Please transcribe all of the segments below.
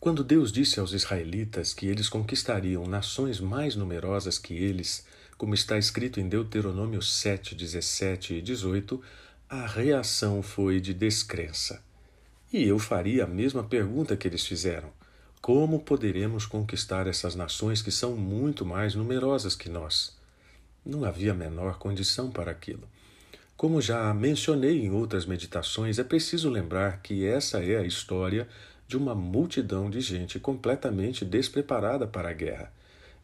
Quando Deus disse aos israelitas que eles conquistariam nações mais numerosas que eles, como está escrito em Deuteronômio 7, 17 e 18, a reação foi de descrença. E eu faria a mesma pergunta que eles fizeram: como poderemos conquistar essas nações que são muito mais numerosas que nós? Não havia a menor condição para aquilo. Como já mencionei em outras meditações, é preciso lembrar que essa é a história de uma multidão de gente completamente despreparada para a guerra.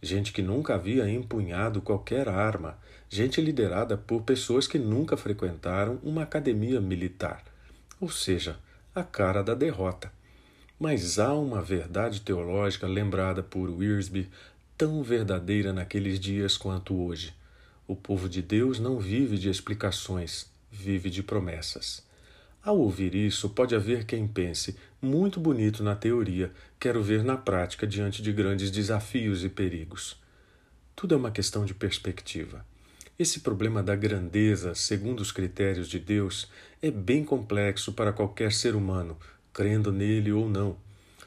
Gente que nunca havia empunhado qualquer arma, gente liderada por pessoas que nunca frequentaram uma academia militar, ou seja, a cara da derrota. Mas há uma verdade teológica lembrada por Wiersbe tão verdadeira naqueles dias quanto hoje. O povo de Deus não vive de explicações, vive de promessas. Ao ouvir isso, pode haver quem pense: muito bonito na teoria, quero ver na prática diante de grandes desafios e perigos. Tudo é uma questão de perspectiva. Esse problema da grandeza, segundo os critérios de Deus, é bem complexo para qualquer ser humano, crendo nele ou não.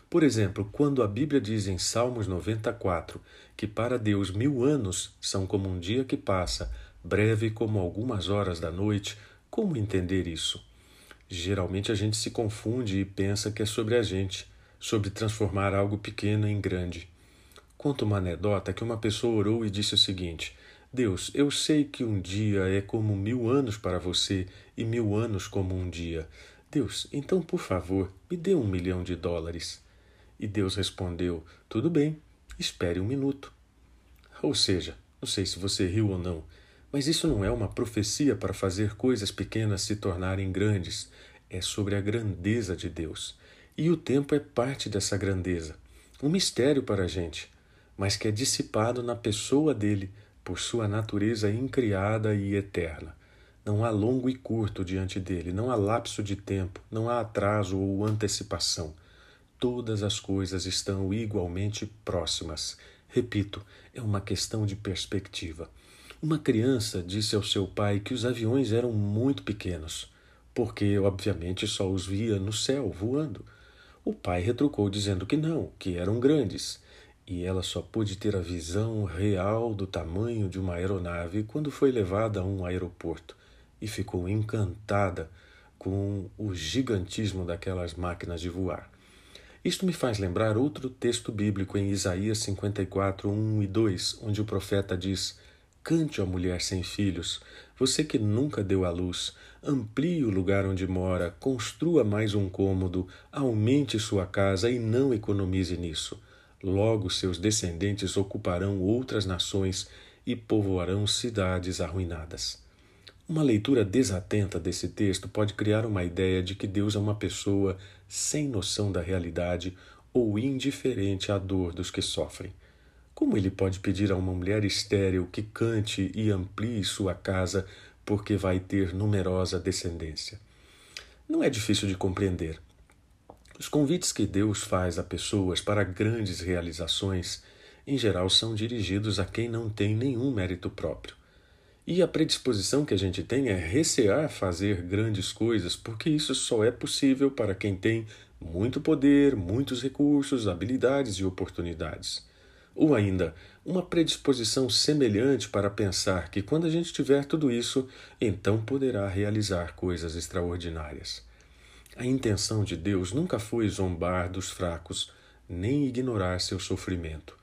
Por exemplo, quando a Bíblia diz em Salmos 94 que para Deus mil anos são como um dia que passa, breve como algumas horas da noite, como entender isso? Geralmente a gente se confunde e pensa que é sobre a gente, sobre transformar algo pequeno em grande. Conto uma anedota que uma pessoa orou e disse o seguinte: Deus, eu sei que um dia é como mil anos para você e mil anos como um dia. Deus, então por favor, me dê um milhão de dólares. E Deus respondeu: Tudo bem, espere um minuto. Ou seja, não sei se você riu ou não, mas isso não é uma profecia para fazer coisas pequenas se tornarem grandes. É sobre a grandeza de Deus. E o tempo é parte dessa grandeza. Um mistério para a gente, mas que é dissipado na pessoa dele por sua natureza incriada e eterna. Não há longo e curto diante dele, não há lapso de tempo, não há atraso ou antecipação. Todas as coisas estão igualmente próximas. Repito, é uma questão de perspectiva. Uma criança disse ao seu pai que os aviões eram muito pequenos, porque, obviamente, só os via no céu voando. O pai retrucou dizendo que não, que eram grandes, e ela só pôde ter a visão real do tamanho de uma aeronave quando foi levada a um aeroporto e ficou encantada com o gigantismo daquelas máquinas de voar. Isto me faz lembrar outro texto bíblico em Isaías 54, 1 e 2, onde o profeta diz: Cante, ó mulher sem filhos, você que nunca deu à luz, amplie o lugar onde mora, construa mais um cômodo, aumente sua casa e não economize nisso. Logo seus descendentes ocuparão outras nações e povoarão cidades arruinadas. Uma leitura desatenta desse texto pode criar uma ideia de que Deus é uma pessoa sem noção da realidade ou indiferente à dor dos que sofrem. Como ele pode pedir a uma mulher estéril que cante e amplie sua casa porque vai ter numerosa descendência? Não é difícil de compreender. Os convites que Deus faz a pessoas para grandes realizações, em geral, são dirigidos a quem não tem nenhum mérito próprio. E a predisposição que a gente tem é recear fazer grandes coisas, porque isso só é possível para quem tem muito poder, muitos recursos, habilidades e oportunidades. Ou ainda, uma predisposição semelhante para pensar que quando a gente tiver tudo isso, então poderá realizar coisas extraordinárias. A intenção de Deus nunca foi zombar dos fracos, nem ignorar seu sofrimento.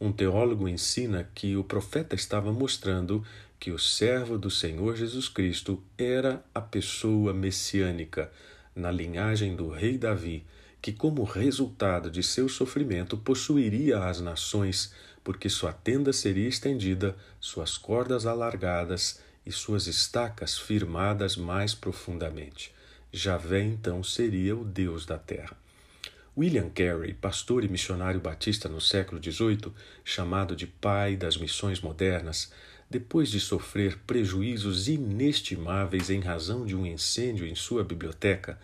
Um teólogo ensina que o profeta estava mostrando que o servo do Senhor Jesus Cristo era a pessoa messiânica, na linhagem do rei Davi, que, como resultado de seu sofrimento, possuiria as nações, porque sua tenda seria estendida, suas cordas alargadas e suas estacas firmadas mais profundamente. Javé então seria o Deus da terra. William Carey, pastor e missionário batista no século XVIII, chamado de pai das missões modernas, depois de sofrer prejuízos inestimáveis em razão de um incêndio em sua biblioteca,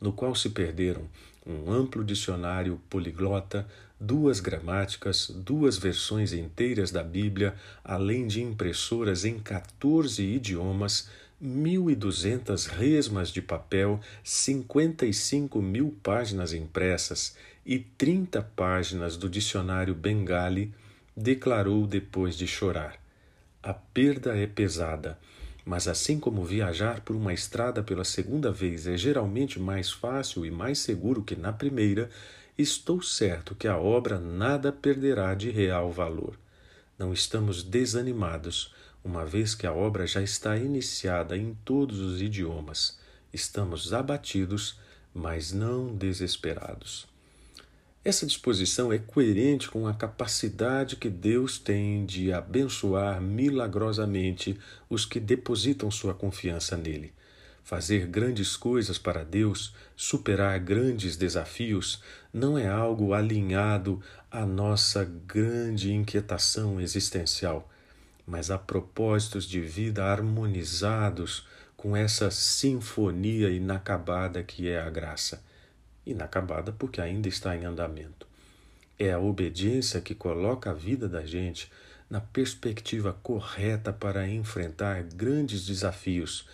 no qual se perderam um amplo dicionário poliglota, duas gramáticas, duas versões inteiras da Bíblia, além de impressoras em 14 idiomas, 1.200 resmas de papel, 55 mil páginas impressas e 30 páginas do dicionário Bengali, declarou depois de chorar: A perda é pesada, mas assim como viajar por uma estrada pela segunda vez é geralmente mais fácil e mais seguro que na primeira, estou certo que a obra nada perderá de real valor. Não estamos desanimados uma vez que a obra já está iniciada em todos os idiomas. Estamos abatidos, mas não desesperados. Essa disposição é coerente com a capacidade que Deus tem de abençoar milagrosamente os que depositam sua confiança nele. Fazer grandes coisas para Deus, superar grandes desafios, não é algo alinhado à nossa grande inquietação existencial mas há propósitos de vida harmonizados com essa sinfonia inacabada que é a graça. Inacabada porque ainda está em andamento. É a obediência que coloca a vida da gente na perspectiva correta para enfrentar grandes desafios,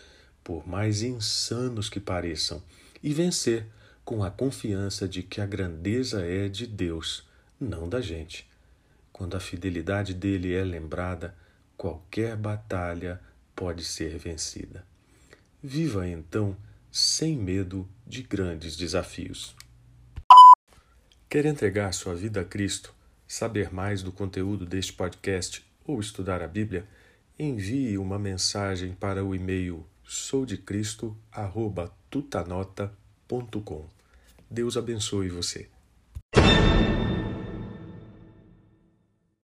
por mais insanos que pareçam, e vencer com a confiança de que a grandeza é de Deus, não da gente. Quando a fidelidade dele é lembrada, qualquer batalha pode ser vencida. Viva então sem medo de grandes desafios. Quer entregar sua vida a Cristo, saber mais do conteúdo deste podcast ou estudar a Bíblia? Envie uma mensagem para o e-mail soudecristo@tutanota.com. Deus abençoe você.